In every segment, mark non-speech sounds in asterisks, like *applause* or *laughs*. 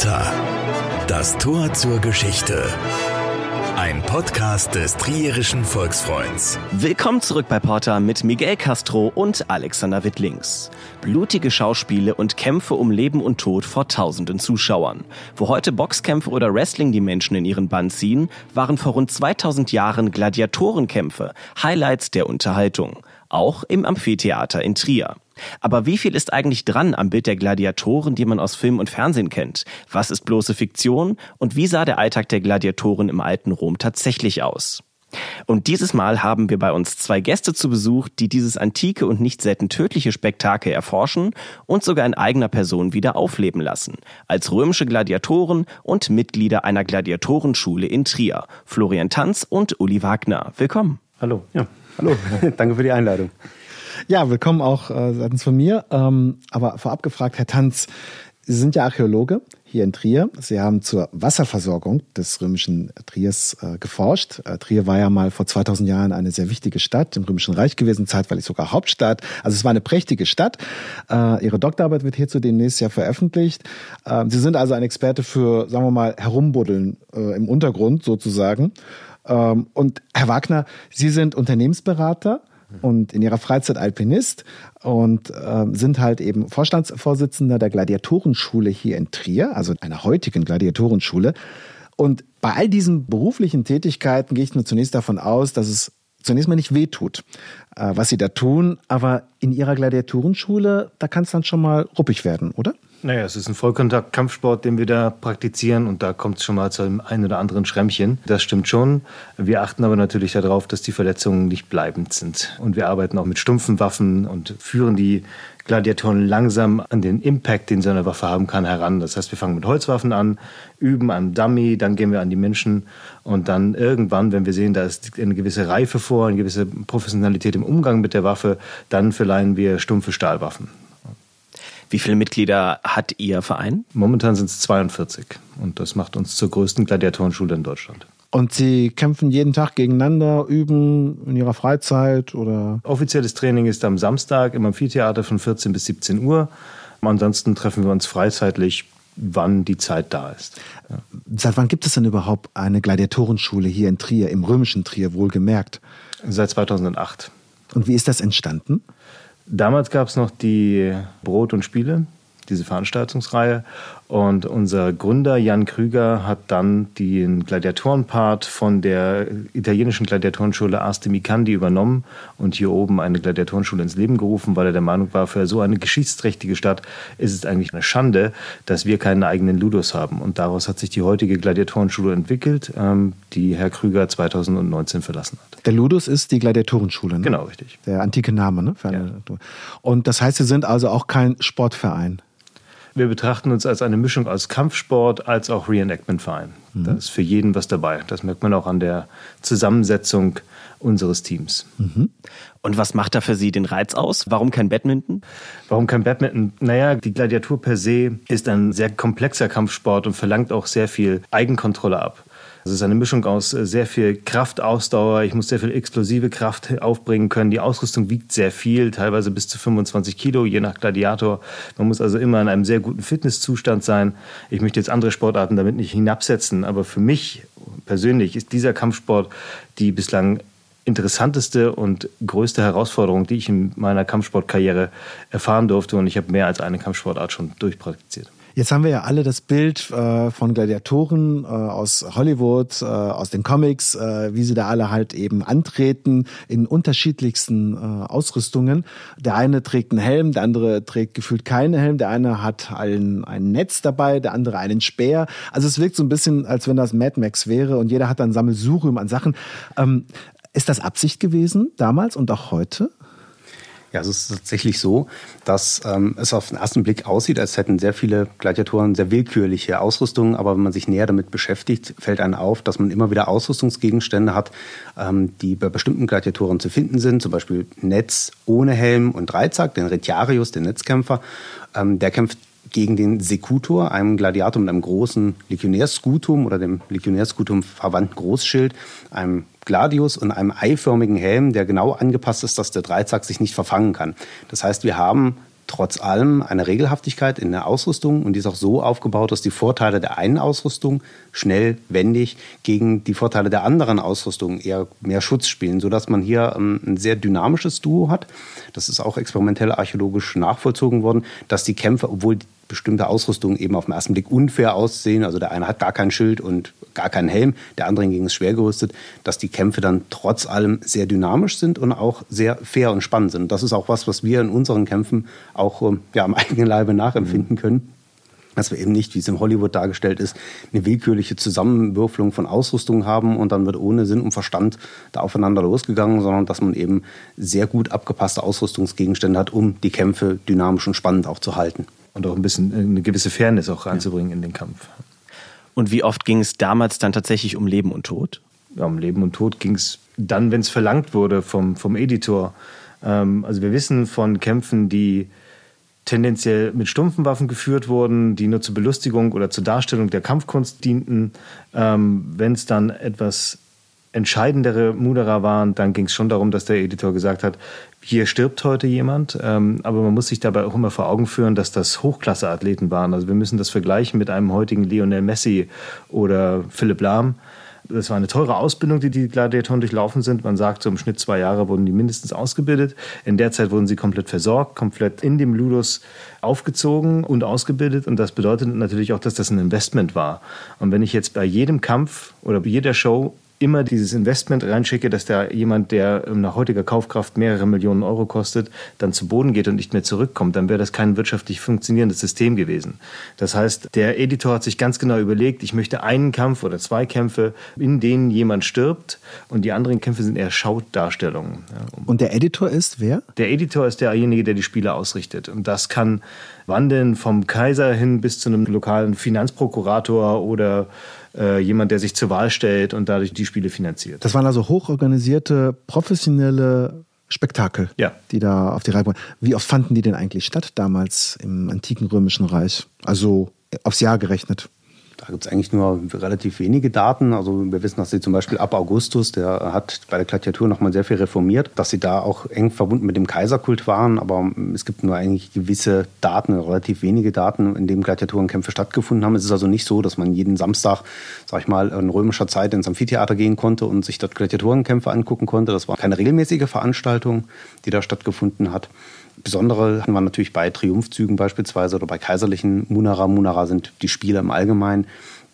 Porta. Das Tor zur Geschichte. Ein Podcast des Trierischen Volksfreunds. Willkommen zurück bei Porta mit Miguel Castro und Alexander Wittlings. Blutige Schauspiele und Kämpfe um Leben und Tod vor tausenden Zuschauern. Wo heute Boxkämpfe oder Wrestling die Menschen in ihren Bann ziehen, waren vor rund 2000 Jahren Gladiatorenkämpfe Highlights der Unterhaltung. Auch im Amphitheater in Trier. Aber wie viel ist eigentlich dran am Bild der Gladiatoren, die man aus Film und Fernsehen kennt? Was ist bloße Fiktion? Und wie sah der Alltag der Gladiatoren im alten Rom tatsächlich aus? Und dieses Mal haben wir bei uns zwei Gäste zu Besuch, die dieses antike und nicht selten tödliche Spektakel erforschen und sogar in eigener Person wieder aufleben lassen. Als römische Gladiatoren und Mitglieder einer Gladiatorenschule in Trier. Florian Tanz und Uli Wagner. Willkommen. Hallo. Ja, hallo. *laughs* Danke für die Einladung. Ja, willkommen auch äh, seitens von mir. Ähm, aber vorab gefragt, Herr Tanz, Sie sind ja Archäologe hier in Trier. Sie haben zur Wasserversorgung des römischen Triers äh, geforscht. Äh, Trier war ja mal vor 2000 Jahren eine sehr wichtige Stadt im Römischen Reich gewesen, zeitweilig sogar Hauptstadt. Also es war eine prächtige Stadt. Äh, Ihre Doktorarbeit wird hierzu demnächst ja veröffentlicht. Äh, Sie sind also ein Experte für, sagen wir mal, Herumbuddeln äh, im Untergrund sozusagen. Ähm, und Herr Wagner, Sie sind Unternehmensberater und in ihrer Freizeit Alpinist und äh, sind halt eben Vorstandsvorsitzender der Gladiatorenschule hier in Trier, also einer heutigen Gladiatorenschule. Und bei all diesen beruflichen Tätigkeiten gehe ich nur zunächst davon aus, dass es zunächst mal nicht wehtut, äh, was sie da tun. Aber in ihrer Gladiatorenschule, da kann es dann schon mal ruppig werden, oder? Naja, es ist ein Vollkontakt-Kampfsport, den wir da praktizieren und da kommt es schon mal zu einem ein oder anderen Schrämmchen. Das stimmt schon. Wir achten aber natürlich darauf, dass die Verletzungen nicht bleibend sind. Und wir arbeiten auch mit stumpfen Waffen und führen die Gladiatoren langsam an den Impact, den so eine Waffe haben kann, heran. Das heißt, wir fangen mit Holzwaffen an, üben am Dummy, dann gehen wir an die Menschen und dann irgendwann, wenn wir sehen, da ist eine gewisse Reife vor, eine gewisse Professionalität im Umgang mit der Waffe, dann verleihen wir stumpfe Stahlwaffen. Wie viele Mitglieder hat Ihr Verein? Momentan sind es 42 und das macht uns zur größten Gladiatorenschule in Deutschland. Und Sie kämpfen jeden Tag gegeneinander, üben in Ihrer Freizeit oder? Offizielles Training ist am Samstag im Amphitheater von 14 bis 17 Uhr. Ansonsten treffen wir uns freizeitlich, wann die Zeit da ist. Ja. Seit wann gibt es denn überhaupt eine Gladiatorenschule hier in Trier, im römischen Trier wohlgemerkt? Seit 2008. Und wie ist das entstanden? Damals gab es noch die Brot und Spiele, diese Veranstaltungsreihe. Und unser Gründer Jan Krüger hat dann den Gladiatorenpart von der italienischen Gladiatorenschule Ars de Micandi übernommen und hier oben eine Gladiatorenschule ins Leben gerufen, weil er der Meinung war, für so eine geschichtsträchtige Stadt ist es eigentlich eine Schande, dass wir keinen eigenen Ludus haben. Und daraus hat sich die heutige Gladiatorenschule entwickelt, ähm, die Herr Krüger 2019 verlassen hat. Der Ludus ist die Gladiatorenschule, ne? Genau, richtig. Der antike Name, ne? Ja. Und das heißt, Sie sind also auch kein Sportverein? Wir betrachten uns als eine Mischung aus Kampfsport als auch Reenactment-Verein. Mhm. Da ist für jeden was dabei. Das merkt man auch an der Zusammensetzung unseres Teams. Mhm. Und was macht da für Sie den Reiz aus? Warum kein Badminton? Warum kein Badminton? Naja, die Gladiatur per se ist ein sehr komplexer Kampfsport und verlangt auch sehr viel Eigenkontrolle ab. Es ist eine Mischung aus äh, sehr viel Kraftausdauer. Ich muss sehr viel explosive Kraft aufbringen können. Die Ausrüstung wiegt sehr viel, teilweise bis zu 25 Kilo, je nach Gladiator. Man muss also immer in einem sehr guten Fitnesszustand sein. Ich möchte jetzt andere Sportarten damit nicht hinabsetzen, aber für mich persönlich ist dieser Kampfsport die bislang interessanteste und größte Herausforderung, die ich in meiner Kampfsportkarriere erfahren durfte. Und ich habe mehr als eine Kampfsportart schon durchpraktiziert. Jetzt haben wir ja alle das Bild äh, von Gladiatoren äh, aus Hollywood, äh, aus den Comics, äh, wie sie da alle halt eben antreten in unterschiedlichsten äh, Ausrüstungen. Der eine trägt einen Helm, der andere trägt gefühlt keinen Helm, der eine hat ein, ein Netz dabei, der andere einen Speer. Also es wirkt so ein bisschen, als wenn das Mad Max wäre und jeder hat dann Sammelsurium an Sachen. Ähm, ist das Absicht gewesen damals und auch heute? Ja, es ist tatsächlich so, dass ähm, es auf den ersten Blick aussieht, als hätten sehr viele Gladiatoren sehr willkürliche Ausrüstung, aber wenn man sich näher damit beschäftigt, fällt einem auf, dass man immer wieder Ausrüstungsgegenstände hat, ähm, die bei bestimmten Gladiatoren zu finden sind, zum Beispiel Netz ohne Helm und Dreizack, den Retiarius, den Netzkämpfer. Ähm, der kämpft gegen den Secutor, einem Gladiator mit einem großen Legionärskutum oder dem Legionärskutum verwandten Großschild, einem Gladius und einem eiförmigen Helm, der genau angepasst ist, dass der Dreizack sich nicht verfangen kann. Das heißt, wir haben trotz allem eine Regelhaftigkeit in der Ausrüstung und die ist auch so aufgebaut, dass die Vorteile der einen Ausrüstung schnell, wendig gegen die Vorteile der anderen Ausrüstung eher mehr Schutz spielen, sodass man hier ähm, ein sehr dynamisches Duo hat. Das ist auch experimentell archäologisch nachvollzogen worden, dass die Kämpfer, obwohl bestimmte Ausrüstungen eben auf den ersten Blick unfair aussehen. Also der eine hat gar kein Schild und gar keinen Helm, der andere hingegen ist schwer gerüstet, dass die Kämpfe dann trotz allem sehr dynamisch sind und auch sehr fair und spannend sind. Das ist auch was, was wir in unseren Kämpfen auch ähm, ja, am *laughs* eigenen Leibe nachempfinden können dass wir eben nicht, wie es im Hollywood dargestellt ist, eine willkürliche Zusammenwürfelung von Ausrüstungen haben und dann wird ohne Sinn und Verstand da aufeinander losgegangen, sondern dass man eben sehr gut abgepasste Ausrüstungsgegenstände hat, um die Kämpfe dynamisch und spannend auch zu halten und auch ein bisschen eine gewisse Fairness auch reinzubringen ja. in den Kampf. Und wie oft ging es damals dann tatsächlich um Leben und Tod? Ja, um Leben und Tod ging es dann, wenn es verlangt wurde vom, vom Editor. Ähm, also wir wissen von Kämpfen, die tendenziell mit stumpfen Waffen geführt wurden, die nur zur Belustigung oder zur Darstellung der Kampfkunst dienten. Ähm, wenn es dann etwas entscheidendere Mudera waren, dann ging es schon darum, dass der Editor gesagt hat, hier stirbt heute jemand, ähm, aber man muss sich dabei auch immer vor Augen führen, dass das Hochklasse-Athleten waren. Also wir müssen das vergleichen mit einem heutigen Lionel Messi oder Philipp Lahm. Das war eine teure Ausbildung, die die Gladiatoren durchlaufen sind. Man sagt, so im Schnitt zwei Jahre wurden die mindestens ausgebildet. In der Zeit wurden sie komplett versorgt, komplett in dem Ludus aufgezogen und ausgebildet. Und das bedeutet natürlich auch, dass das ein Investment war. Und wenn ich jetzt bei jedem Kampf oder bei jeder Show immer dieses Investment reinschicke, dass da jemand, der nach heutiger Kaufkraft mehrere Millionen Euro kostet, dann zu Boden geht und nicht mehr zurückkommt, dann wäre das kein wirtschaftlich funktionierendes System gewesen. Das heißt, der Editor hat sich ganz genau überlegt, ich möchte einen Kampf oder zwei Kämpfe, in denen jemand stirbt und die anderen Kämpfe sind eher Schaudarstellungen. Und der Editor ist wer? Der Editor ist derjenige, der die Spiele ausrichtet. Und das kann wandeln vom Kaiser hin bis zu einem lokalen Finanzprokurator oder äh, jemand, der sich zur Wahl stellt und dadurch die Spiele finanziert. Das waren also hochorganisierte, professionelle Spektakel, ja. die da auf die Reihe wurden. Wie oft fanden die denn eigentlich statt damals im antiken römischen Reich? Also aufs Jahr gerechnet. Da gibt es eigentlich nur relativ wenige Daten. Also wir wissen, dass sie zum Beispiel ab Augustus, der hat bei der Gladiatur nochmal sehr viel reformiert, dass sie da auch eng verbunden mit dem Kaiserkult waren. Aber es gibt nur eigentlich gewisse Daten, relativ wenige Daten, in denen Gladiatorenkämpfe stattgefunden haben. Es ist also nicht so, dass man jeden Samstag, sag ich mal, in römischer Zeit ins Amphitheater gehen konnte und sich dort Gladiatorenkämpfe angucken konnte. Das war keine regelmäßige Veranstaltung, die da stattgefunden hat. Besondere hatten wir natürlich bei Triumphzügen beispielsweise oder bei kaiserlichen Munara. Munara sind die Spiele im Allgemeinen.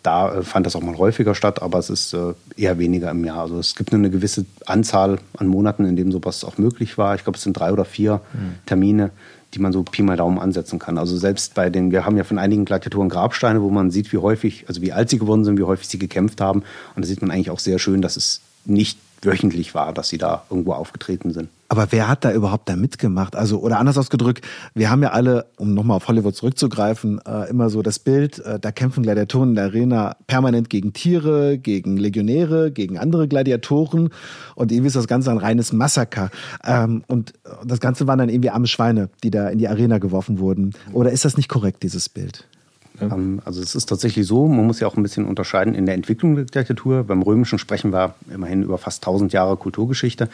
Da äh, fand das auch mal häufiger statt, aber es ist äh, eher weniger im Jahr. Also es gibt nur eine gewisse Anzahl an Monaten, in denen sowas auch möglich war. Ich glaube, es sind drei oder vier mhm. Termine, die man so Pi mal Daumen ansetzen kann. Also selbst bei den, wir haben ja von einigen Gladiatoren Grabsteine, wo man sieht, wie häufig, also wie alt sie geworden sind, wie häufig sie gekämpft haben. Und da sieht man eigentlich auch sehr schön, dass es nicht wöchentlich war, dass sie da irgendwo aufgetreten sind. Aber wer hat da überhaupt da mitgemacht? Also, oder anders ausgedrückt, wir haben ja alle, um nochmal auf Hollywood zurückzugreifen, äh, immer so das Bild, äh, da kämpfen Gladiatoren in der Arena permanent gegen Tiere, gegen Legionäre, gegen andere Gladiatoren und irgendwie ist das Ganze ein reines Massaker. Ähm, und das Ganze waren dann irgendwie arme Schweine, die da in die Arena geworfen wurden. Oder ist das nicht korrekt, dieses Bild? Ähm, also es ist tatsächlich so, man muss ja auch ein bisschen unterscheiden in der Entwicklung der Diktatur. Beim Römischen sprechen wir immerhin über fast 1000 Jahre Kulturgeschichte.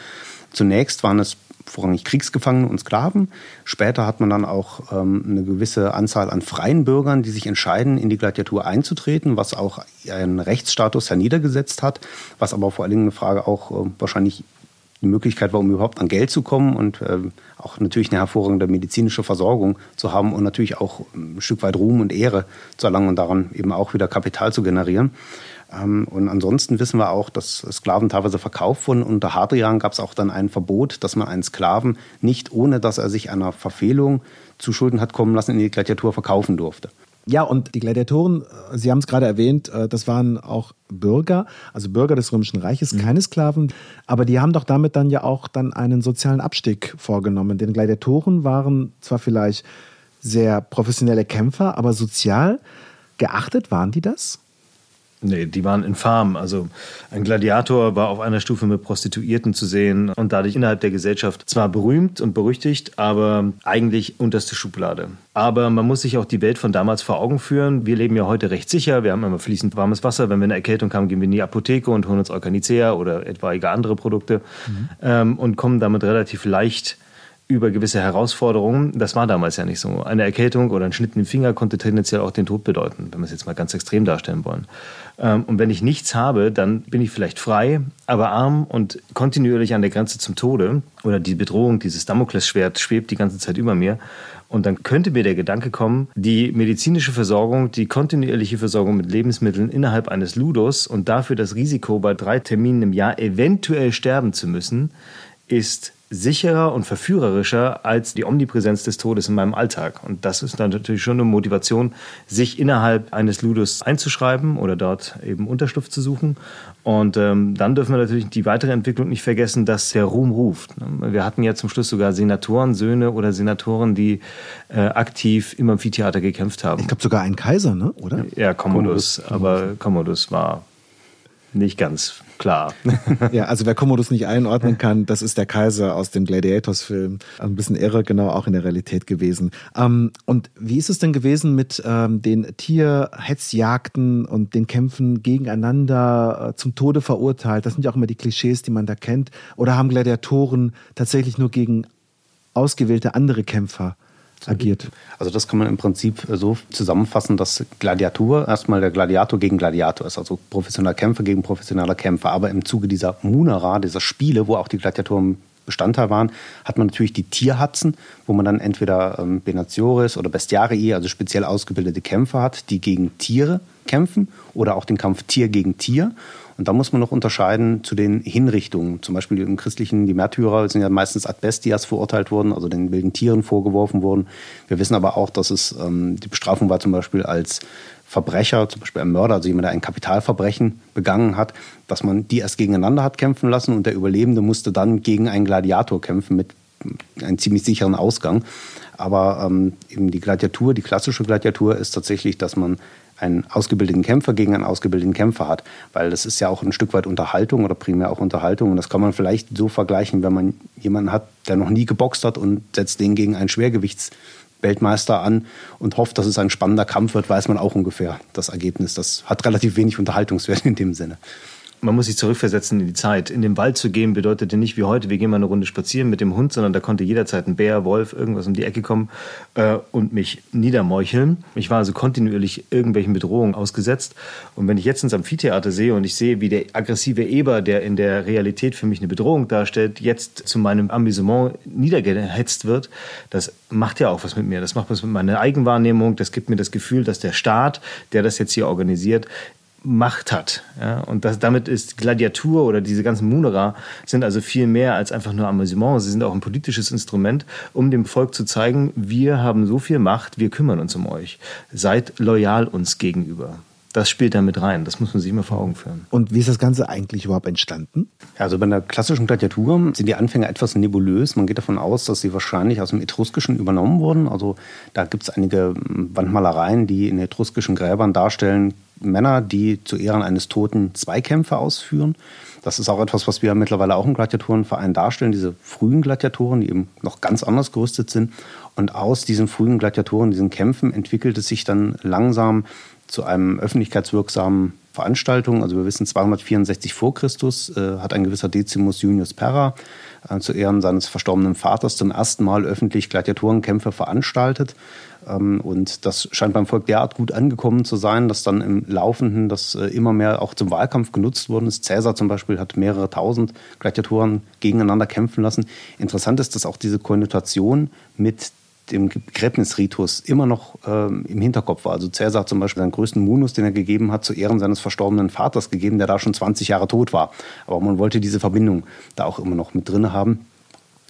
Zunächst waren es vorrangig Kriegsgefangene und Sklaven. Später hat man dann auch ähm, eine gewisse Anzahl an freien Bürgern, die sich entscheiden, in die Gladiatur einzutreten, was auch einen Rechtsstatus herniedergesetzt hat, was aber vor allen Dingen eine Frage auch äh, wahrscheinlich eine Möglichkeit war, um überhaupt an Geld zu kommen und äh, auch natürlich eine hervorragende medizinische Versorgung zu haben und natürlich auch ein Stück weit Ruhm und Ehre zu erlangen und daran eben auch wieder Kapital zu generieren. Ähm, und ansonsten wissen wir auch, dass Sklaven teilweise verkauft wurden. Unter Hadrian gab es auch dann ein Verbot, dass man einen Sklaven nicht, ohne dass er sich einer Verfehlung zu Schulden hat kommen lassen, in die Gladiatur verkaufen durfte. Ja, und die Gladiatoren, äh, Sie haben es gerade erwähnt, äh, das waren auch Bürger, also Bürger des Römischen Reiches, mhm. keine Sklaven, aber die haben doch damit dann ja auch dann einen sozialen Abstieg vorgenommen. Denn Gladiatoren waren zwar vielleicht sehr professionelle Kämpfer, aber sozial geachtet waren die das? Nee, die waren infam. Also ein Gladiator war auf einer Stufe mit Prostituierten zu sehen und dadurch innerhalb der Gesellschaft zwar berühmt und berüchtigt, aber eigentlich unterste Schublade. Aber man muss sich auch die Welt von damals vor Augen führen. Wir leben ja heute recht sicher. Wir haben immer fließend warmes Wasser. Wenn wir eine Erkältung haben, gehen wir in die Apotheke und holen uns Organicea oder etwaige andere Produkte mhm. ähm, und kommen damit relativ leicht über gewisse Herausforderungen. Das war damals ja nicht so. Eine Erkältung oder ein Schnitt im Finger konnte tendenziell auch den Tod bedeuten, wenn wir es jetzt mal ganz extrem darstellen wollen. Ähm, und wenn ich nichts habe, dann bin ich vielleicht frei, aber arm und kontinuierlich an der Grenze zum Tode. Oder die Bedrohung, dieses Damoklesschwert schwebt die ganze Zeit über mir. Und dann könnte mir der Gedanke kommen, die medizinische Versorgung, die kontinuierliche Versorgung mit Lebensmitteln innerhalb eines Ludos und dafür das Risiko, bei drei Terminen im Jahr eventuell sterben zu müssen, ist sicherer und verführerischer als die Omnipräsenz des Todes in meinem Alltag. Und das ist dann natürlich schon eine Motivation, sich innerhalb eines Ludus einzuschreiben oder dort eben Unterschlupf zu suchen. Und ähm, dann dürfen wir natürlich die weitere Entwicklung nicht vergessen, dass der Ruhm ruft. Wir hatten ja zum Schluss sogar Senatoren, Söhne oder Senatoren, die äh, aktiv im Amphitheater gekämpft haben. Ich glaube sogar einen Kaiser, ne? oder? Ja, Commodus. Aber Commodus war nicht ganz klar. ja, also wer Commodus nicht einordnen kann, das ist der Kaiser aus dem Gladiators-Film. Ein bisschen irre, genau, auch in der Realität gewesen. Ähm, und wie ist es denn gewesen mit ähm, den Tierhetzjagden und den Kämpfen gegeneinander äh, zum Tode verurteilt? Das sind ja auch immer die Klischees, die man da kennt. Oder haben Gladiatoren tatsächlich nur gegen ausgewählte andere Kämpfer agiert. Also das kann man im Prinzip äh, so zusammenfassen, dass Gladiatur erstmal der Gladiator gegen Gladiator ist, also professioneller Kämpfer gegen professioneller Kämpfer. Aber im Zuge dieser Munera, dieser Spiele, wo auch die Gladiatoren Bestandteil waren, hat man natürlich die Tierhatzen, wo man dann entweder ähm, Benatioris oder Bestiarii, also speziell ausgebildete Kämpfer hat, die gegen Tiere kämpfen oder auch den Kampf Tier gegen Tier. Und da muss man noch unterscheiden zu den Hinrichtungen. Zum Beispiel im christlichen, die Märtyrer sind ja meistens ad bestias verurteilt worden, also den wilden Tieren vorgeworfen worden. Wir wissen aber auch, dass es ähm, die Bestrafung war zum Beispiel als Verbrecher, zum Beispiel ein Mörder, also jemand, der ein Kapitalverbrechen begangen hat, dass man die erst gegeneinander hat kämpfen lassen und der Überlebende musste dann gegen einen Gladiator kämpfen mit einem ziemlich sicheren Ausgang. Aber ähm, eben die Gladiatur, die klassische Gladiatur ist tatsächlich, dass man einen ausgebildeten Kämpfer gegen einen ausgebildeten Kämpfer hat. Weil das ist ja auch ein Stück weit Unterhaltung oder primär auch Unterhaltung. Und das kann man vielleicht so vergleichen, wenn man jemanden hat, der noch nie geboxt hat und setzt den gegen einen Schwergewichtsweltmeister an und hofft, dass es ein spannender Kampf wird, weiß man auch ungefähr das Ergebnis. Das hat relativ wenig Unterhaltungswert in dem Sinne man muss sich zurückversetzen in die Zeit. In den Wald zu gehen bedeutete nicht wie heute, wir gehen mal eine Runde spazieren mit dem Hund, sondern da konnte jederzeit ein Bär, Wolf, irgendwas um die Ecke kommen äh, und mich niedermeucheln. Ich war also kontinuierlich irgendwelchen Bedrohungen ausgesetzt. Und wenn ich jetzt ins Amphitheater sehe und ich sehe, wie der aggressive Eber, der in der Realität für mich eine Bedrohung darstellt, jetzt zu meinem Amüsement niedergehetzt wird, das macht ja auch was mit mir. Das macht was mit meiner Eigenwahrnehmung. Das gibt mir das Gefühl, dass der Staat, der das jetzt hier organisiert, Macht hat. Ja? Und das, damit ist Gladiatur oder diese ganzen Munera sind also viel mehr als einfach nur Amüsement. Sie sind auch ein politisches Instrument, um dem Volk zu zeigen, wir haben so viel Macht, wir kümmern uns um euch. Seid loyal uns gegenüber. Das spielt da mit rein. Das muss man sich immer vor Augen führen. Und wie ist das Ganze eigentlich überhaupt entstanden? Also bei der klassischen Gladiatur sind die Anfänge etwas nebulös. Man geht davon aus, dass sie wahrscheinlich aus dem Etruskischen übernommen wurden. Also da gibt es einige Wandmalereien, die in etruskischen Gräbern darstellen, Männer, die zu Ehren eines Toten Zweikämpfe ausführen. Das ist auch etwas, was wir mittlerweile auch im Gladiatorenverein darstellen, diese frühen Gladiatoren, die eben noch ganz anders gerüstet sind. Und aus diesen frühen Gladiatoren, diesen Kämpfen, entwickelt es sich dann langsam zu einem öffentlichkeitswirksamen Veranstaltung. Also wir wissen, 264 vor Christus äh, hat ein gewisser Decimus Junius Perra äh, zu Ehren seines verstorbenen Vaters zum ersten Mal öffentlich Gladiatorenkämpfe veranstaltet. Ähm, und das scheint beim Volk derart gut angekommen zu sein, dass dann im Laufenden das äh, immer mehr auch zum Wahlkampf genutzt worden ist. Cäsar zum Beispiel hat mehrere tausend Gladiatoren gegeneinander kämpfen lassen. Interessant ist, dass auch diese Konnotation mit dem Begräbnisritus immer noch ähm, im Hinterkopf war. Also Cäsar hat zum Beispiel seinen größten Munus, den er gegeben hat, zu Ehren seines verstorbenen Vaters gegeben, der da schon 20 Jahre tot war. Aber man wollte diese Verbindung da auch immer noch mit drin haben.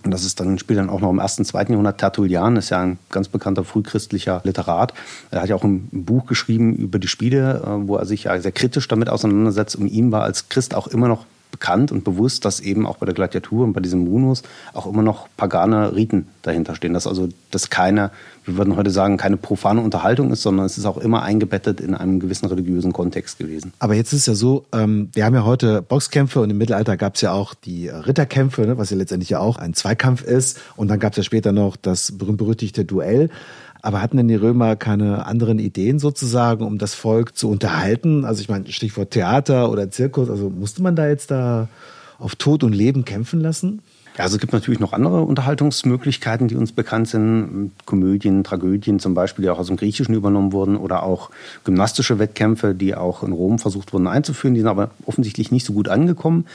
Und das ist dann, spielt dann auch noch im ersten, zweiten Jahrhundert. Tertullian ist ja ein ganz bekannter frühchristlicher Literat. Er hat ja auch ein Buch geschrieben über die Spiele, äh, wo er sich ja sehr kritisch damit auseinandersetzt. Und ihm war als Christ auch immer noch bekannt und bewusst, dass eben auch bei der Gladiatur und bei diesem Munus auch immer noch pagane Riten dahinter stehen. Dass also das keine, wir würden heute sagen, keine profane Unterhaltung ist, sondern es ist auch immer eingebettet in einem gewissen religiösen Kontext gewesen. Aber jetzt ist ja so, ähm, wir haben ja heute Boxkämpfe und im Mittelalter gab es ja auch die Ritterkämpfe, ne, was ja letztendlich ja auch ein Zweikampf ist. Und dann gab es ja später noch das berühmt-berüchtigte Duell. Aber hatten denn die Römer keine anderen Ideen sozusagen, um das Volk zu unterhalten? Also ich meine, Stichwort Theater oder Zirkus, also musste man da jetzt da auf Tod und Leben kämpfen lassen? Ja, also es gibt natürlich noch andere Unterhaltungsmöglichkeiten, die uns bekannt sind. Komödien, Tragödien zum Beispiel, die auch aus dem Griechischen übernommen wurden oder auch gymnastische Wettkämpfe, die auch in Rom versucht wurden einzuführen. Die sind aber offensichtlich nicht so gut angekommen.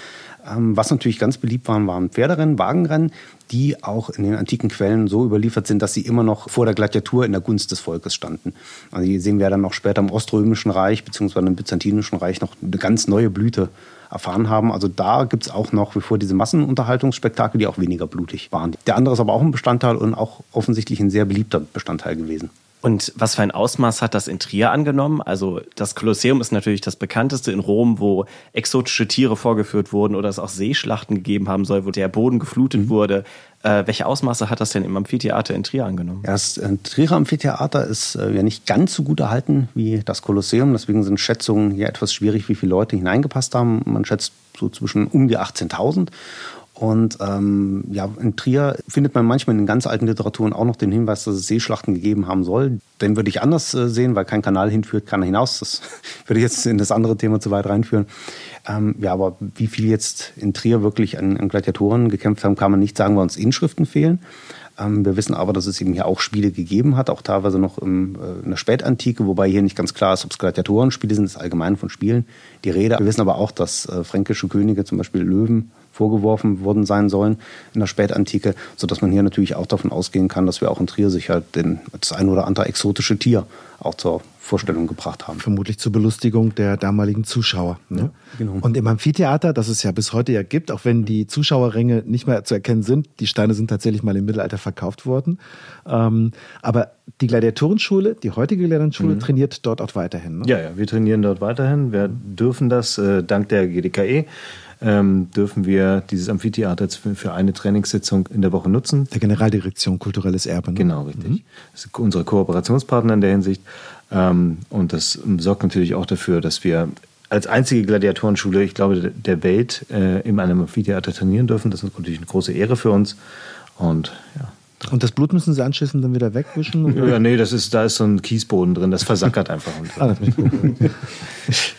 Ähm, was natürlich ganz beliebt waren, waren Pferderennen, Wagenrennen, die auch in den antiken Quellen so überliefert sind, dass sie immer noch vor der Gladiatur in der Gunst des Volkes standen. Also hier sehen wir dann auch später im Oströmischen Reich bzw. im Byzantinischen Reich noch eine ganz neue Blüte erfahren haben. Also da gibt es auch noch wie vor diese Massenunterhaltungsspektakel, die auch weniger blutig waren. Der andere ist aber auch ein Bestandteil und auch offensichtlich ein sehr beliebter Bestandteil gewesen. Und was für ein Ausmaß hat das in Trier angenommen? Also das Kolosseum ist natürlich das bekannteste in Rom, wo exotische Tiere vorgeführt wurden oder es auch Seeschlachten gegeben haben soll, wo der Boden geflutet mhm. wurde. Äh, welche Ausmaße hat das denn im Amphitheater in Trier angenommen? Ja, das äh, Trierer Amphitheater ist äh, ja nicht ganz so gut erhalten wie das Kolosseum. Deswegen sind Schätzungen hier etwas schwierig, wie viele Leute hineingepasst haben. Man schätzt so zwischen um die 18.000. Und ähm, ja, in Trier findet man manchmal in ganz alten Literaturen auch noch den Hinweis, dass es Seeschlachten gegeben haben soll. Den würde ich anders äh, sehen, weil kein Kanal hinführt, kann er hinaus. Das *laughs* würde jetzt in das andere Thema zu weit reinführen. Ähm, ja, aber wie viel jetzt in Trier wirklich an, an Gladiatoren gekämpft haben, kann man nicht sagen, weil uns Inschriften fehlen. Ähm, wir wissen aber, dass es eben hier auch Spiele gegeben hat, auch teilweise noch im, äh, in der Spätantike, wobei hier nicht ganz klar ist, ob es Gladiatorenspiele sind, das ist allgemein von Spielen die Rede. Wir wissen aber auch, dass äh, fränkische Könige, zum Beispiel Löwen, vorgeworfen worden sein sollen in der Spätantike, sodass man hier natürlich auch davon ausgehen kann, dass wir auch in Trier sicher den, das ein oder andere exotische Tier auch zur Vorstellung gebracht haben. Vermutlich zur Belustigung der damaligen Zuschauer. Ne? Ja, genau. Und im Amphitheater, das es ja bis heute ja gibt, auch wenn die Zuschauerränge nicht mehr zu erkennen sind, die Steine sind tatsächlich mal im Mittelalter verkauft worden. Ähm, aber die Gladiatorenschule, die heutige Gladiatorenschule, mhm. trainiert dort auch weiterhin. Ne? Ja, ja, wir trainieren dort weiterhin. Wir dürfen das äh, dank der GDKE ähm, dürfen wir dieses Amphitheater für eine Trainingssitzung in der Woche nutzen. Der Generaldirektion Kulturelles Erbe. Ne? Genau, richtig. Mhm. Das ist unsere Kooperationspartner in der Hinsicht. Ähm, und das sorgt natürlich auch dafür, dass wir als einzige Gladiatorenschule, ich glaube, der Welt äh, in einem Amphitheater trainieren dürfen. Das ist natürlich eine große Ehre für uns. Und ja, und das Blut müssen Sie anschließend dann wieder wegwischen? Oder? Ja, nee, das ist, da ist so ein Kiesboden drin, das versackert einfach. ah, das *laughs*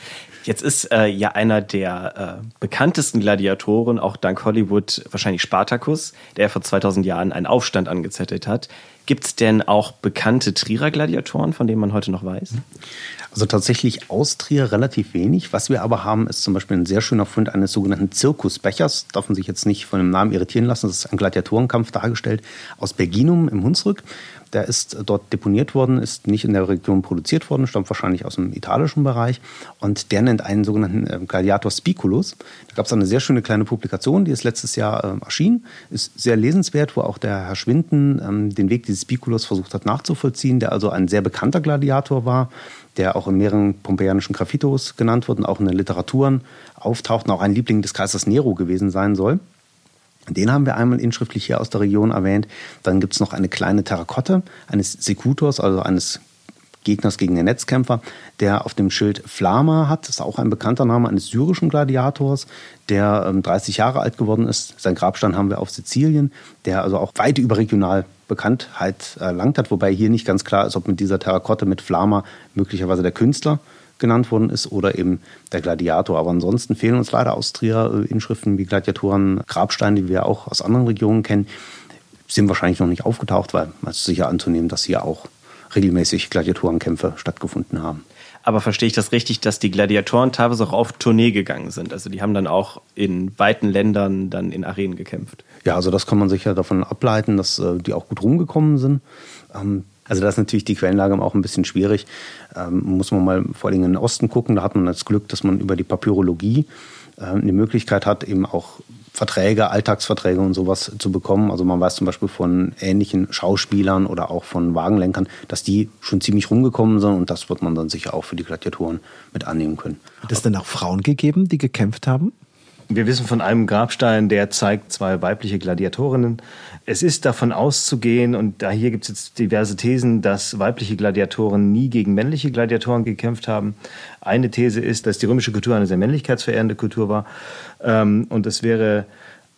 Jetzt ist äh, ja einer der äh, bekanntesten Gladiatoren, auch dank Hollywood, wahrscheinlich Spartacus, der vor 2000 Jahren einen Aufstand angezettelt hat. Gibt es denn auch bekannte Trierer Gladiatoren, von denen man heute noch weiß? Also tatsächlich aus Trier relativ wenig. Was wir aber haben, ist zum Beispiel ein sehr schöner Fund eines sogenannten Zirkusbechers. Darf man sich jetzt nicht von dem Namen irritieren lassen. Das ist ein Gladiatorenkampf dargestellt aus Berginum im Hunsrück. Der ist dort deponiert worden, ist nicht in der Region produziert worden, stammt wahrscheinlich aus dem italischen Bereich. Und der nennt einen sogenannten äh, Gladiator Spiculus. Da gab es eine sehr schöne kleine Publikation, die ist letztes Jahr äh, erschienen. Ist sehr lesenswert, wo auch der Herr Schwinden ähm, den Weg dieses Spiculus versucht hat nachzuvollziehen, der also ein sehr bekannter Gladiator war, der auch in mehreren pompeianischen Graffitos genannt wird und auch in den Literaturen auftaucht und auch ein Liebling des Kaisers Nero gewesen sein soll. Den haben wir einmal inschriftlich hier aus der Region erwähnt. Dann gibt es noch eine kleine Terrakotte eines Sekutors, also eines Gegners gegen den Netzkämpfer, der auf dem Schild Flama hat. Das ist auch ein bekannter Name eines syrischen Gladiators, der ähm, 30 Jahre alt geworden ist. Sein Grabstein haben wir auf Sizilien, der also auch weit überregional Bekanntheit erlangt hat, wobei hier nicht ganz klar ist, ob mit dieser Terrakotte mit Flama möglicherweise der Künstler genannt worden ist oder eben der Gladiator. Aber ansonsten fehlen uns leider aus Trier äh, Inschriften wie Gladiatoren, Grabsteine, die wir auch aus anderen Regionen kennen. Sind wahrscheinlich noch nicht aufgetaucht, weil man ist sicher anzunehmen, dass hier auch regelmäßig Gladiatorenkämpfe stattgefunden haben. Aber verstehe ich das richtig, dass die Gladiatoren teilweise auch auf Tournee gegangen sind? Also die haben dann auch in weiten Ländern dann in Arenen gekämpft. Ja, also das kann man sicher davon ableiten, dass äh, die auch gut rumgekommen sind. Also das ist natürlich die Quellenlage auch ein bisschen schwierig. Ähm, muss man mal vor allem in den Osten gucken. Da hat man das Glück, dass man über die Papyrologie äh, eine Möglichkeit hat, eben auch Verträge, Alltagsverträge und sowas zu bekommen. Also man weiß zum Beispiel von ähnlichen Schauspielern oder auch von Wagenlenkern, dass die schon ziemlich rumgekommen sind und das wird man dann sicher auch für die Gladiatoren mit annehmen können. Hat es denn auch Frauen gegeben, die gekämpft haben? Wir wissen von einem Grabstein, der zeigt zwei weibliche Gladiatorinnen. Es ist davon auszugehen, und da hier gibt es jetzt diverse Thesen, dass weibliche Gladiatoren nie gegen männliche Gladiatoren gekämpft haben. Eine These ist, dass die römische Kultur eine sehr männlichkeitsverehrende Kultur war. Ähm, und es wäre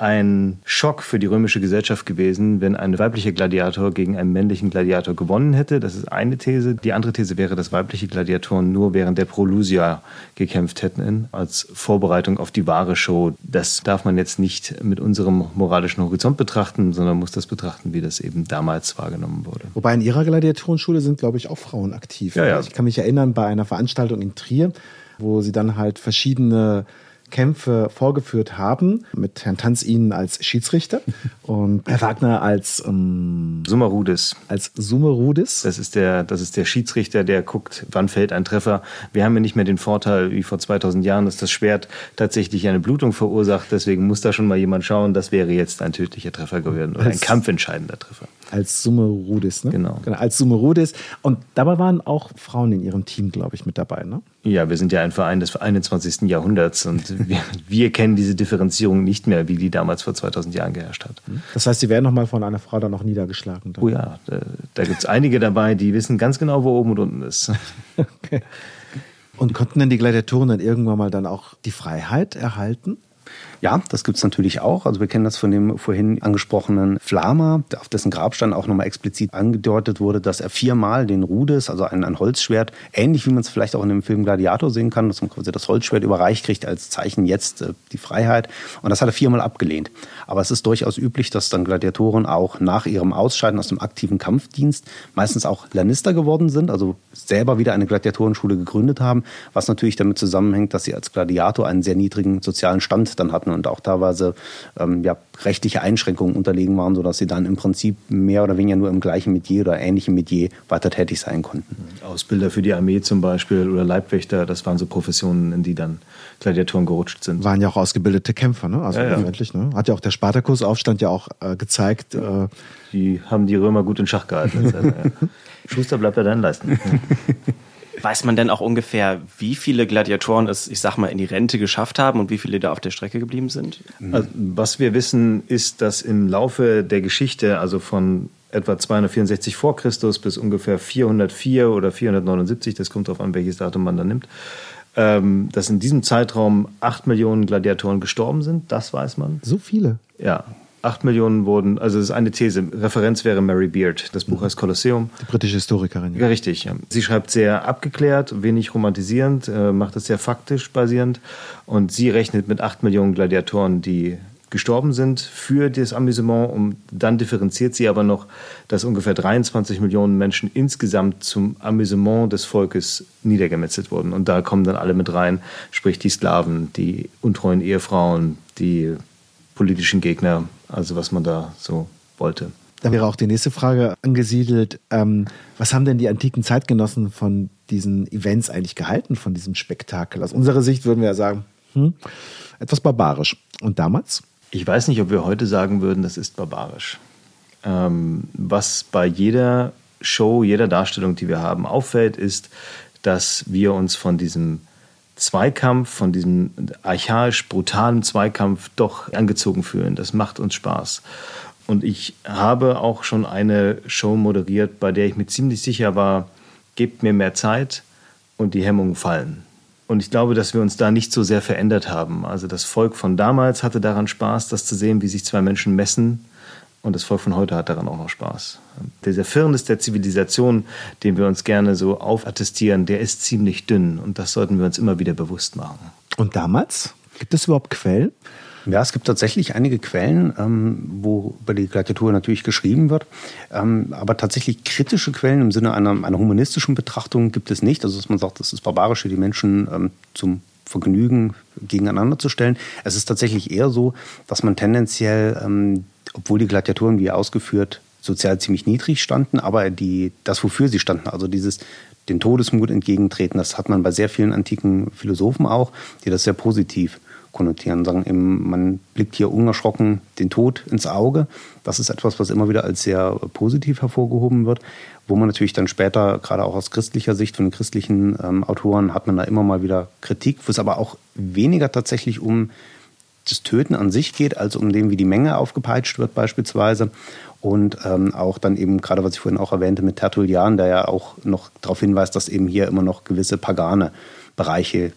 ein Schock für die römische Gesellschaft gewesen, wenn ein weiblicher Gladiator gegen einen männlichen Gladiator gewonnen hätte. Das ist eine These. Die andere These wäre, dass weibliche Gladiatoren nur während der Prolusia gekämpft hätten, als Vorbereitung auf die wahre Show. Das darf man jetzt nicht mit unserem moralischen Horizont betrachten, sondern muss das betrachten, wie das eben damals wahrgenommen wurde. Wobei in Ihrer Gladiatorenschule sind, glaube ich, auch Frauen aktiv. Ja, ja. Ich kann mich erinnern, bei einer Veranstaltung in Trier, wo sie dann halt verschiedene Kämpfe vorgeführt haben, mit Herrn Tanz Ihnen als Schiedsrichter *laughs* und Herr Wagner als ähm, Summarudis. als Sumerudis. Das ist, der, das ist der Schiedsrichter, der guckt, wann fällt ein Treffer. Wir haben ja nicht mehr den Vorteil wie vor 2000 Jahren, dass das Schwert tatsächlich eine Blutung verursacht. Deswegen muss da schon mal jemand schauen, das wäre jetzt ein tödlicher Treffer geworden oder ein Das- kampfentscheidender Treffer. Als Sumerudis, ne? Genau. Als Sumerudis. Und dabei waren auch Frauen in ihrem Team, glaube ich, mit dabei, ne? Ja, wir sind ja ein Verein des 21. Jahrhunderts und *laughs* wir, wir kennen diese Differenzierung nicht mehr, wie die damals vor 2000 Jahren geherrscht hat. Das heißt, sie werden nochmal von einer Frau dann noch niedergeschlagen. Dann. Oh ja, da, da gibt es einige dabei, die wissen ganz genau, wo oben und unten ist. *laughs* Okay. Und konnten denn die Gladiatoren dann irgendwann mal dann auch die Freiheit erhalten? Ja, das gibt's natürlich auch. Also wir kennen das von dem vorhin angesprochenen Flama, auf dessen Grabstein auch nochmal explizit angedeutet wurde, dass er viermal den Rudes, also ein, ein Holzschwert, ähnlich wie man es vielleicht auch in dem Film Gladiator sehen kann, dass man quasi das Holzschwert überreicht kriegt als Zeichen jetzt äh, die Freiheit. Und das hat er viermal abgelehnt. Aber es ist durchaus üblich, dass dann Gladiatoren auch nach ihrem Ausscheiden aus dem aktiven Kampfdienst meistens auch Lannister geworden sind, also selber wieder eine Gladiatorenschule gegründet haben, was natürlich damit zusammenhängt, dass sie als Gladiator einen sehr niedrigen sozialen Stand dann hatten und auch teilweise ähm, ja, rechtliche Einschränkungen unterlegen waren, sodass sie dann im Prinzip mehr oder weniger nur im gleichen Metier oder ähnlichem Metier weiter tätig sein konnten. Ausbilder für die Armee zum Beispiel oder Leibwächter, das waren so Professionen, in die dann Gladiatoren gerutscht sind. Waren ja auch ausgebildete Kämpfer, ne? Also Ja, ja. letztendlich, ne? Hat ja auch der Spartakusaufstand ja auch äh, gezeigt. Äh, Die haben die Römer gut in Schach gehalten. *laughs* Schuster bleibt bei deinen Leisten. *laughs* Weiß man denn auch ungefähr, wie viele Gladiatoren es, ich sag mal, in die Rente geschafft haben und wie viele da auf der Strecke geblieben sind? Also, was wir wissen, ist, dass im Laufe der Geschichte, also von etwa 264 vor Christus bis ungefähr 404 oder 479, das kommt darauf an, welches Datum man da nimmt, ähm, dass in diesem Zeitraum 8 Millionen Gladiatoren gestorben sind, das weiß man. so viele. Ja, 8 Millionen wurden, also das ist eine These, Referenz wäre Mary Beard, das Buch heißt Kolosseum. Die britische Historikerin. Ja, richtig. Ja. Sie schreibt sehr abgeklärt, wenig romantisierend, äh, macht es sehr faktisch basierend und sie rechnet mit 8 Millionen Gladiatoren, die gestorben sind für das Amüsement. Und dann differenziert sie aber noch, dass ungefähr 23 Millionen Menschen insgesamt zum Amüsement des Volkes niedergemetzelt wurden. Und da kommen dann alle mit rein, sprich die Sklaven, die untreuen Ehefrauen, die politischen Gegner, also was man da so wollte. Da wäre auch die nächste Frage angesiedelt. Ähm, was haben denn die antiken Zeitgenossen von diesen Events eigentlich gehalten, von diesem Spektakel? Aus unserer Sicht würden wir ja sagen, hm, etwas barbarisch. Und damals? Ich weiß nicht, ob wir heute sagen würden, das ist barbarisch. Ähm, was bei jeder Show, jeder Darstellung, die wir haben, auffällt, ist, dass wir uns von diesem Zweikampf, von diesem archaisch brutalen Zweikampf doch angezogen fühlen. Das macht uns Spaß. Und ich habe auch schon eine Show moderiert, bei der ich mir ziemlich sicher war, gebt mir mehr Zeit und die Hemmungen fallen. Und ich glaube, dass wir uns da nicht so sehr verändert haben. Also das Volk von damals hatte daran Spaß, das zu sehen, wie sich zwei Menschen messen. Und das Volk von heute hat daran auch noch Spaß. Dieser Firnis der Zivilisation, den wir uns gerne so aufattestieren, der ist ziemlich dünn. Und das sollten wir uns immer wieder bewusst machen. Und damals? Gibt es überhaupt Quellen? Ja, es gibt tatsächlich einige Quellen, ähm, wo über die Gladiatur natürlich geschrieben wird. Ähm, aber tatsächlich kritische Quellen im Sinne einer, einer humanistischen Betrachtung gibt es nicht. Also, dass man sagt, es ist barbarisch, die Menschen ähm, zum Vergnügen gegeneinander zu stellen. Es ist tatsächlich eher so, dass man tendenziell, ähm, obwohl die Gladiatoren, wie ausgeführt, sozial ziemlich niedrig standen, aber die, das, wofür sie standen, also dieses den Todesmut entgegentreten, das hat man bei sehr vielen antiken Philosophen auch, die das sehr positiv konnotieren, sagen eben, man blickt hier unerschrocken den Tod ins Auge. Das ist etwas, was immer wieder als sehr positiv hervorgehoben wird, wo man natürlich dann später, gerade auch aus christlicher Sicht, von den christlichen ähm, Autoren, hat man da immer mal wieder Kritik, wo es aber auch weniger tatsächlich um das Töten an sich geht, als um dem, wie die Menge aufgepeitscht wird beispielsweise. Und ähm, auch dann eben, gerade was ich vorhin auch erwähnte, mit Tertullian, der ja auch noch darauf hinweist, dass eben hier immer noch gewisse pagane Bereiche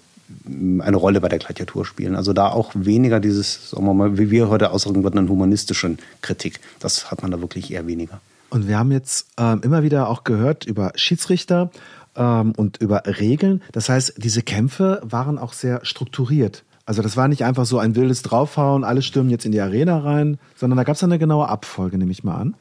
eine Rolle bei der Gladiatur spielen. Also da auch weniger dieses, sagen wir mal, wie wir heute ausdrücken würden, eine humanistischen Kritik. Das hat man da wirklich eher weniger. Und wir haben jetzt ähm, immer wieder auch gehört über Schiedsrichter ähm, und über Regeln. Das heißt, diese Kämpfe waren auch sehr strukturiert. Also das war nicht einfach so ein wildes Draufhauen, alle stürmen jetzt in die Arena rein, sondern da gab es eine genaue Abfolge, nehme ich mal an.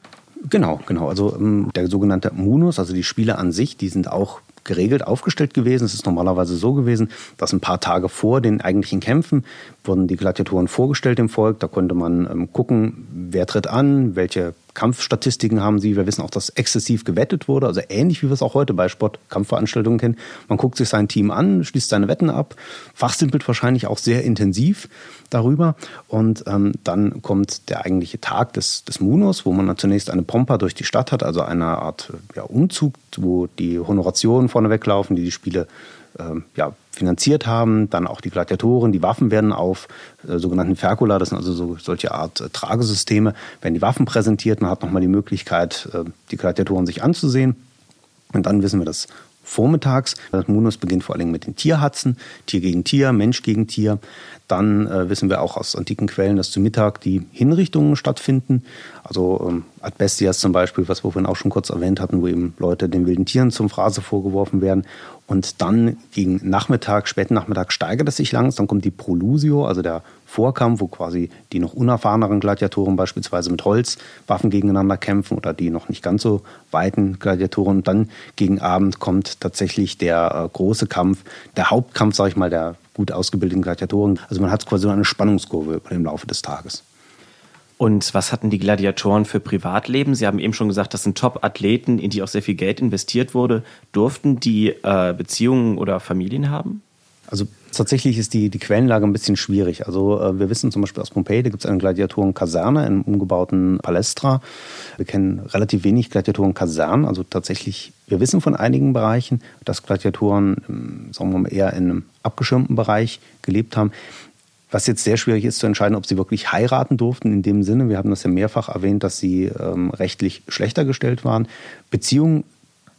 Genau, genau. Also ähm, der sogenannte Munus, also die Spiele an sich, die sind auch geregelt aufgestellt gewesen. Es ist normalerweise so gewesen, dass ein paar Tage vor den eigentlichen Kämpfen wurden die Gladiatoren vorgestellt im Volk. Da konnte man ähm, gucken, wer tritt an, welche Kampfstatistiken haben sie. Wir wissen auch, dass exzessiv gewettet wurde, also ähnlich wie wir es auch heute bei Sportkampfveranstaltungen kennen. Man guckt sich sein Team an, schließt seine Wetten ab, fachsimpelt wahrscheinlich auch sehr intensiv darüber. Und ähm, dann kommt der eigentliche Tag des, des Munos, wo man dann zunächst eine Pompa durch die Stadt hat, also eine Art ja, Umzug, wo die Honorationen vorneweg laufen, die die Spiele ja, finanziert haben. Dann auch die Gladiatoren, die Waffen werden auf äh, sogenannten Ferkula, das sind also so, solche Art äh, Tragesysteme, werden die Waffen präsentiert. Man hat nochmal die Möglichkeit, äh, die Gladiatoren sich anzusehen. Und dann wissen wir das vormittags. Das Munus beginnt vor allem mit den Tierhatzen, Tier gegen Tier, Mensch gegen Tier. Dann äh, wissen wir auch aus antiken Quellen, dass zu Mittag die Hinrichtungen stattfinden. Also ähm, Ad Bestias zum Beispiel, was wir vorhin auch schon kurz erwähnt hatten, wo eben Leute den wilden Tieren zum Phrase vorgeworfen werden. Und dann gegen Nachmittag, späten Nachmittag steigert es sich langsam. Dann kommt die Prolusio, also der Vorkampf, wo quasi die noch unerfahreneren Gladiatoren beispielsweise mit Holzwaffen gegeneinander kämpfen oder die noch nicht ganz so weiten Gladiatoren. Und dann gegen Abend kommt tatsächlich der äh, große Kampf, der Hauptkampf, sage ich mal, der gut ausgebildeten Gladiatoren. Also man hat quasi eine Spannungskurve den Laufe des Tages. Und was hatten die Gladiatoren für Privatleben? Sie haben eben schon gesagt, das sind Top-Athleten, in die auch sehr viel Geld investiert wurde. Durften die äh, Beziehungen oder Familien haben? Also tatsächlich ist die, die Quellenlage ein bisschen schwierig. Also äh, wir wissen zum Beispiel aus Pompeji, da gibt es eine Gladiatorenkaserne im umgebauten Palästra. Wir kennen relativ wenig Gladiatorenkasernen. Also tatsächlich, wir wissen von einigen Bereichen, dass Gladiatoren, sagen wir mal, eher in einem abgeschirmten Bereich gelebt haben. Was jetzt sehr schwierig ist zu entscheiden, ob sie wirklich heiraten durften in dem Sinne. Wir haben das ja mehrfach erwähnt, dass sie ähm, rechtlich schlechter gestellt waren. Beziehungen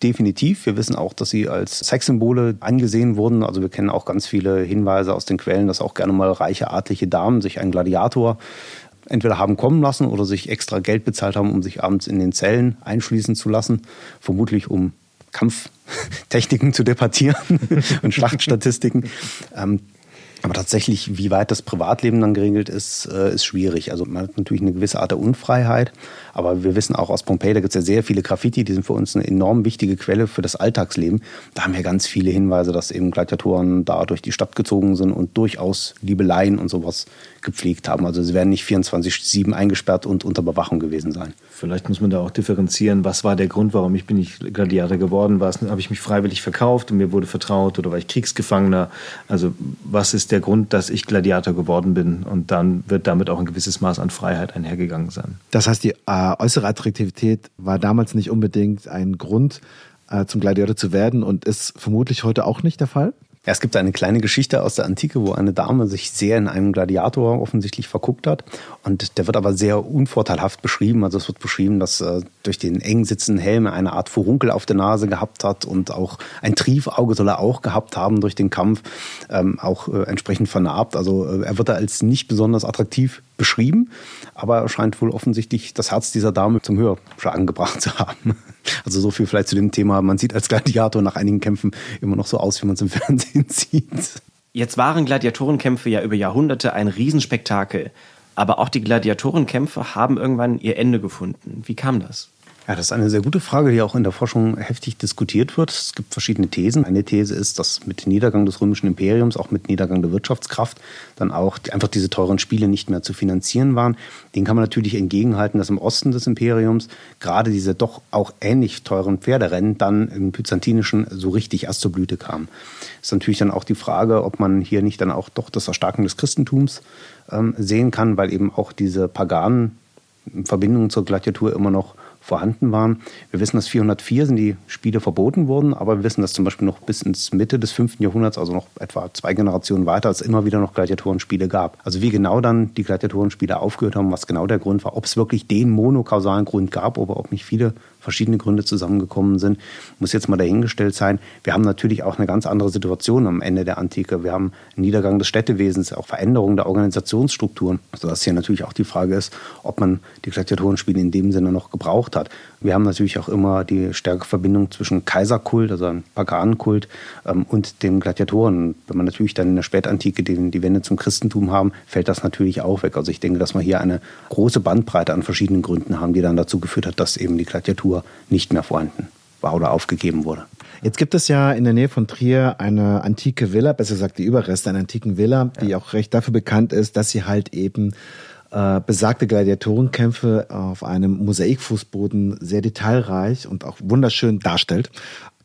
definitiv. Wir wissen auch, dass sie als Sexsymbole angesehen wurden. Also wir kennen auch ganz viele Hinweise aus den Quellen, dass auch gerne mal reiche adlige Damen sich einen Gladiator entweder haben kommen lassen oder sich extra Geld bezahlt haben, um sich abends in den Zellen einschließen zu lassen. Vermutlich um Kampftechniken zu debattieren *laughs* und Schlachtstatistiken. Ähm, aber tatsächlich, wie weit das Privatleben dann geregelt ist, äh, ist schwierig. Also man hat natürlich eine gewisse Art der Unfreiheit, aber wir wissen auch aus Pompeji, da gibt es ja sehr viele Graffiti, die sind für uns eine enorm wichtige Quelle für das Alltagsleben. Da haben wir ganz viele Hinweise, dass eben Gladiatoren da durch die Stadt gezogen sind und durchaus Liebeleien und sowas gepflegt haben. Also sie werden nicht 24-7 eingesperrt und unter Bewachung gewesen sein. Vielleicht muss man da auch differenzieren, was war der Grund, warum ich bin nicht Gladiator geworden? Habe ich mich freiwillig verkauft und mir wurde vertraut oder war ich Kriegsgefangener? Also was ist der Grund, dass ich Gladiator geworden bin? Und dann wird damit auch ein gewisses Maß an Freiheit einhergegangen sein. Das heißt, die äh, äußere Attraktivität war damals nicht unbedingt ein Grund, äh, zum Gladiator zu werden und ist vermutlich heute auch nicht der Fall? Ja, es gibt eine kleine Geschichte aus der Antike, wo eine Dame sich sehr in einem Gladiator offensichtlich verguckt hat. Und der wird aber sehr unvorteilhaft beschrieben. Also es wird beschrieben, dass äh, durch den eng sitzenden Helm eine Art Furunkel auf der Nase gehabt hat und auch ein Triefauge soll er auch gehabt haben durch den Kampf, ähm, auch äh, entsprechend vernarbt. Also äh, er wird da als nicht besonders attraktiv beschrieben, aber er scheint wohl offensichtlich das Herz dieser Dame zum Hörschagen gebracht zu haben. *laughs* Also so viel vielleicht zu dem Thema. Man sieht als Gladiator nach einigen Kämpfen immer noch so aus, wie man es im *laughs* Fernsehen sieht. Jetzt waren Gladiatorenkämpfe ja über Jahrhunderte ein Riesenspektakel. Aber auch die Gladiatorenkämpfe haben irgendwann ihr Ende gefunden. Wie kam das? Ja, das ist eine sehr gute Frage, die auch in der Forschung heftig diskutiert wird. Es gibt verschiedene Thesen. Eine These ist, dass mit Niedergang des römischen Imperiums, auch mit Niedergang der Wirtschaftskraft, dann auch einfach diese teuren Spiele nicht mehr zu finanzieren waren. Den kann man natürlich entgegenhalten, dass im Osten des Imperiums gerade diese doch auch ähnlich teuren Pferderennen dann im Byzantinischen so richtig erst zur Blüte kamen. Ist natürlich dann auch die Frage, ob man hier nicht dann auch doch das Erstarken des Christentums ähm, sehen kann, weil eben auch diese paganen Verbindungen zur Gladiatur immer noch vorhanden waren. Wir wissen, dass 404 sind die Spiele verboten wurden, aber wir wissen, dass zum Beispiel noch bis ins Mitte des 5. Jahrhunderts, also noch etwa zwei Generationen weiter, es immer wieder noch Gladiatorenspiele gab. Also wie genau dann die Gladiatorenspiele aufgehört haben, was genau der Grund war, ob es wirklich den monokausalen Grund gab oder ob nicht viele verschiedene Gründe zusammengekommen sind, muss jetzt mal dahingestellt sein. Wir haben natürlich auch eine ganz andere Situation am Ende der Antike. Wir haben einen Niedergang des Städtewesens, auch Veränderungen der Organisationsstrukturen, sodass hier natürlich auch die Frage ist, ob man die Gladiatorenspiele in dem Sinne noch gebraucht hat. Wir haben natürlich auch immer die stärkere Verbindung zwischen Kaiserkult, also einem Paganenkult, ähm, und den Gladiatoren. Wenn man natürlich dann in der Spätantike die, die Wende zum Christentum haben, fällt das natürlich auch weg. Also ich denke, dass wir hier eine große Bandbreite an verschiedenen Gründen haben, die dann dazu geführt hat, dass eben die Gladiatur nicht mehr vorhanden war oder aufgegeben wurde. Jetzt gibt es ja in der Nähe von Trier eine antike Villa, besser gesagt die Überreste einer antiken Villa, die ja. auch recht dafür bekannt ist, dass sie halt eben äh, besagte Gladiatorenkämpfe auf einem Mosaikfußboden sehr detailreich und auch wunderschön darstellt.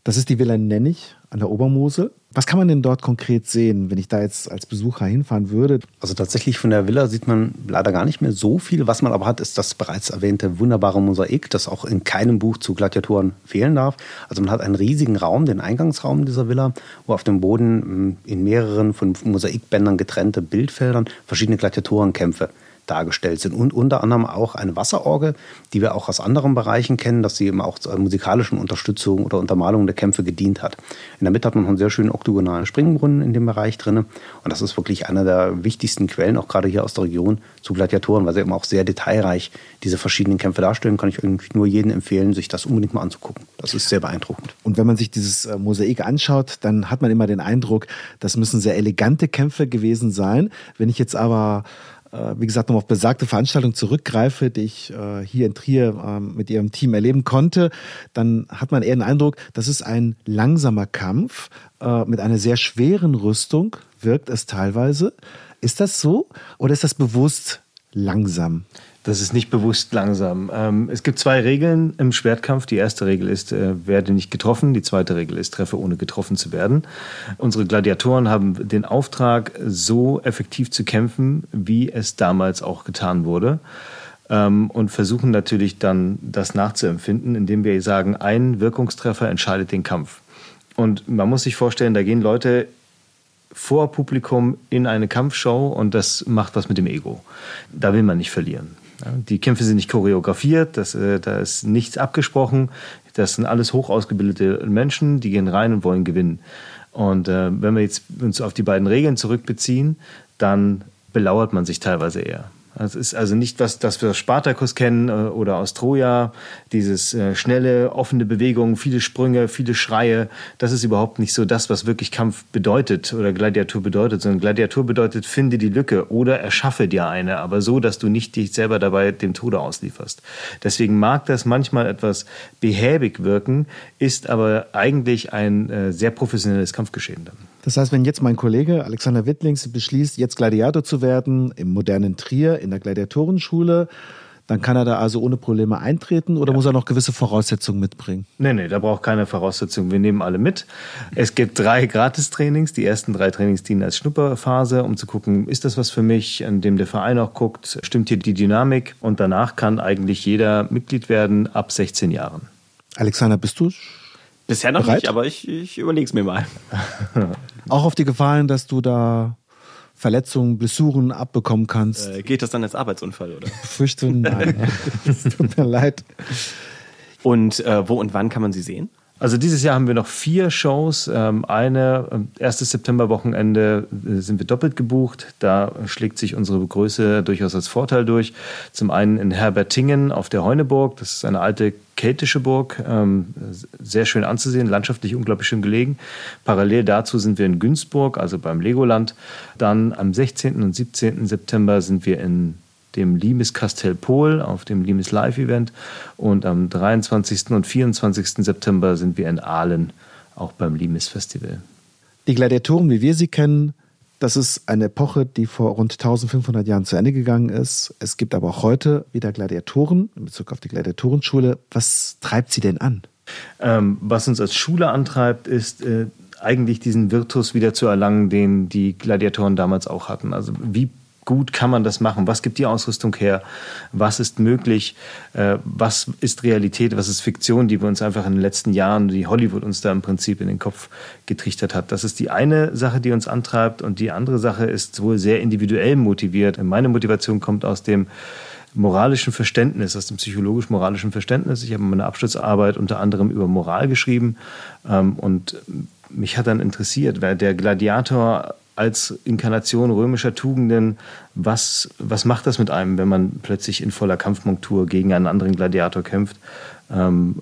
Das ist die Villa Nennig an der Obermosel. Was kann man denn dort konkret sehen, wenn ich da jetzt als Besucher hinfahren würde? Also tatsächlich von der Villa sieht man leider gar nicht mehr so viel. Was man aber hat, ist das bereits erwähnte wunderbare Mosaik, das auch in keinem Buch zu Gladiatoren fehlen darf. Also man hat einen riesigen Raum, den Eingangsraum dieser Villa, wo auf dem Boden hm, in mehreren von Mosaikbändern getrennte Bildfeldern verschiedene Gladiatorenkämpfe dargestellt sind. Und unter anderem auch eine Wasserorgel, die wir auch aus anderen Bereichen kennen, dass sie eben auch zur musikalischen Unterstützung oder Untermalung der Kämpfe gedient hat. In der Mitte hat man einen sehr schönen oktogonalen Springbrunnen in dem Bereich drin. Und das ist wirklich einer der wichtigsten Quellen, auch gerade hier aus der Region, zu Gladiatoren, weil sie eben auch sehr detailreich diese verschiedenen Kämpfe darstellen. Kann ich eigentlich nur jedem empfehlen, sich das unbedingt mal anzugucken. Das ist sehr beeindruckend. Und wenn man sich dieses äh, Mosaik anschaut, dann hat man immer den Eindruck, das müssen sehr elegante Kämpfe gewesen sein. Wenn ich jetzt aber wie gesagt, nochmal auf besagte Veranstaltung zurückgreife, die ich äh, hier in Trier ähm, mit ihrem Team erleben konnte, dann hat man eher den Eindruck, das ist ein langsamer Kampf äh, mit einer sehr schweren Rüstung, wirkt es teilweise. Ist das so oder ist das bewusst langsam? Das ist nicht bewusst langsam. Ähm, es gibt zwei Regeln im Schwertkampf. Die erste Regel ist, äh, werde nicht getroffen. Die zweite Regel ist, treffe ohne getroffen zu werden. Unsere Gladiatoren haben den Auftrag, so effektiv zu kämpfen, wie es damals auch getan wurde. Ähm, und versuchen natürlich dann, das nachzuempfinden, indem wir sagen, ein Wirkungstreffer entscheidet den Kampf. Und man muss sich vorstellen, da gehen Leute vor Publikum in eine Kampfshow und das macht was mit dem Ego. Da will man nicht verlieren. Die Kämpfe sind nicht choreografiert, das, äh, da ist nichts abgesprochen. Das sind alles hoch ausgebildete Menschen, die gehen rein und wollen gewinnen. Und äh, wenn wir jetzt uns auf die beiden Regeln zurückbeziehen, dann belauert man sich teilweise eher. Es ist also nicht was, das wir aus Spartacus kennen äh, oder aus Troja, dieses äh, schnelle, offene Bewegungen, viele Sprünge, viele Schreie. Das ist überhaupt nicht so das, was wirklich Kampf bedeutet oder Gladiatur bedeutet, sondern Gladiatur bedeutet, finde die Lücke oder erschaffe dir eine, aber so, dass du nicht dich selber dabei dem Tode auslieferst. Deswegen mag das manchmal etwas behäbig wirken, ist aber eigentlich ein äh, sehr professionelles Kampfgeschehen dann. Das heißt, wenn jetzt mein Kollege Alexander Wittlings beschließt, jetzt Gladiator zu werden im modernen Trier in der Gladiatorenschule, dann kann er da also ohne Probleme eintreten oder ja. muss er noch gewisse Voraussetzungen mitbringen? Nee, nee, da braucht keine Voraussetzungen. Wir nehmen alle mit. Es gibt drei Gratistrainings. Die ersten drei Trainings dienen als Schnupperphase, um zu gucken, ist das was für mich, an dem der Verein auch guckt, stimmt hier die Dynamik und danach kann eigentlich jeder Mitglied werden ab 16 Jahren. Alexander, bist du Bisher noch Bereit? nicht, aber ich, ich überlege es mir mal. *laughs* Auch auf die Gefallen, dass du da Verletzungen, Blessuren abbekommen kannst. Äh, geht das dann als Arbeitsunfall, oder? *laughs* Fürchte, nein. *laughs* Es tut mir leid. Und äh, wo und wann kann man sie sehen? Also dieses Jahr haben wir noch vier Shows. Ähm, eine, ähm, erstes Septemberwochenende äh, sind wir doppelt gebucht. Da schlägt sich unsere Größe durchaus als Vorteil durch. Zum einen in Herbertingen auf der Heuneburg. Das ist eine alte keltische Burg. Ähm, sehr schön anzusehen, landschaftlich unglaublich schön gelegen. Parallel dazu sind wir in Günzburg, also beim Legoland. Dann am 16. und 17. September sind wir in dem Limes Castell Pol auf dem Limes Live Event. Und am 23. und 24. September sind wir in Aalen, auch beim Limes Festival. Die Gladiatoren, wie wir sie kennen, das ist eine Epoche, die vor rund 1500 Jahren zu Ende gegangen ist. Es gibt aber auch heute wieder Gladiatoren in Bezug auf die Gladiatorenschule. Was treibt sie denn an? Ähm, was uns als Schule antreibt, ist äh, eigentlich diesen Virtus wieder zu erlangen, den die Gladiatoren damals auch hatten. Also wie gut kann man das machen? Was gibt die Ausrüstung her? Was ist möglich? Äh, was ist Realität? Was ist Fiktion, die wir uns einfach in den letzten Jahren, die Hollywood uns da im Prinzip in den Kopf getrichtert hat? Das ist die eine Sache, die uns antreibt. Und die andere Sache ist wohl sehr individuell motiviert. Meine Motivation kommt aus dem moralischen Verständnis, aus dem psychologisch-moralischen Verständnis. Ich habe meine Abschlussarbeit unter anderem über Moral geschrieben ähm, und mich hat dann interessiert, wer der Gladiator als Inkarnation römischer Tugenden, was, was macht das mit einem, wenn man plötzlich in voller Kampfmontur gegen einen anderen Gladiator kämpft? Ähm,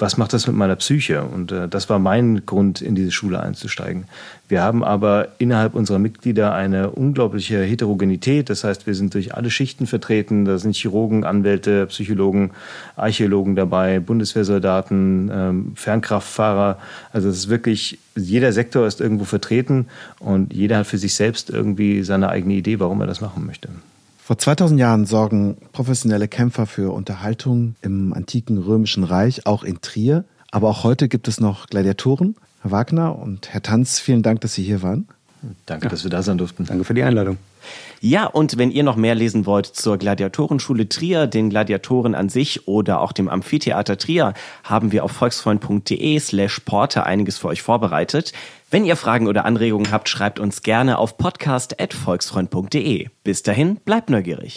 was macht das mit meiner Psyche? Und äh, das war mein Grund, in diese Schule einzusteigen. Wir haben aber innerhalb unserer Mitglieder eine unglaubliche Heterogenität. Das heißt, wir sind durch alle Schichten vertreten. Da sind Chirurgen, Anwälte, Psychologen, Archäologen dabei, Bundeswehrsoldaten, ähm, Fernkraftfahrer. Also es ist wirklich, jeder Sektor ist irgendwo vertreten und jeder hat für sich selbst irgendwie seine eigene Idee, warum er das machen möchte. Vor 2000 Jahren sorgen professionelle Kämpfer für Unterhaltung im antiken römischen Reich, auch in Trier. Aber auch heute gibt es noch Gladiatoren. Herr Wagner und Herr Tanz, vielen Dank, dass Sie hier waren. Danke, ja. dass wir da sein durften. Danke für die Einladung. Ja, und wenn ihr noch mehr lesen wollt zur Gladiatorenschule Trier, den Gladiatoren an sich oder auch dem Amphitheater Trier, haben wir auf volksfreund.de slash porter einiges für euch vorbereitet. Wenn ihr Fragen oder Anregungen habt, schreibt uns gerne auf podcast.volksfreund.de. Bis dahin, bleibt neugierig.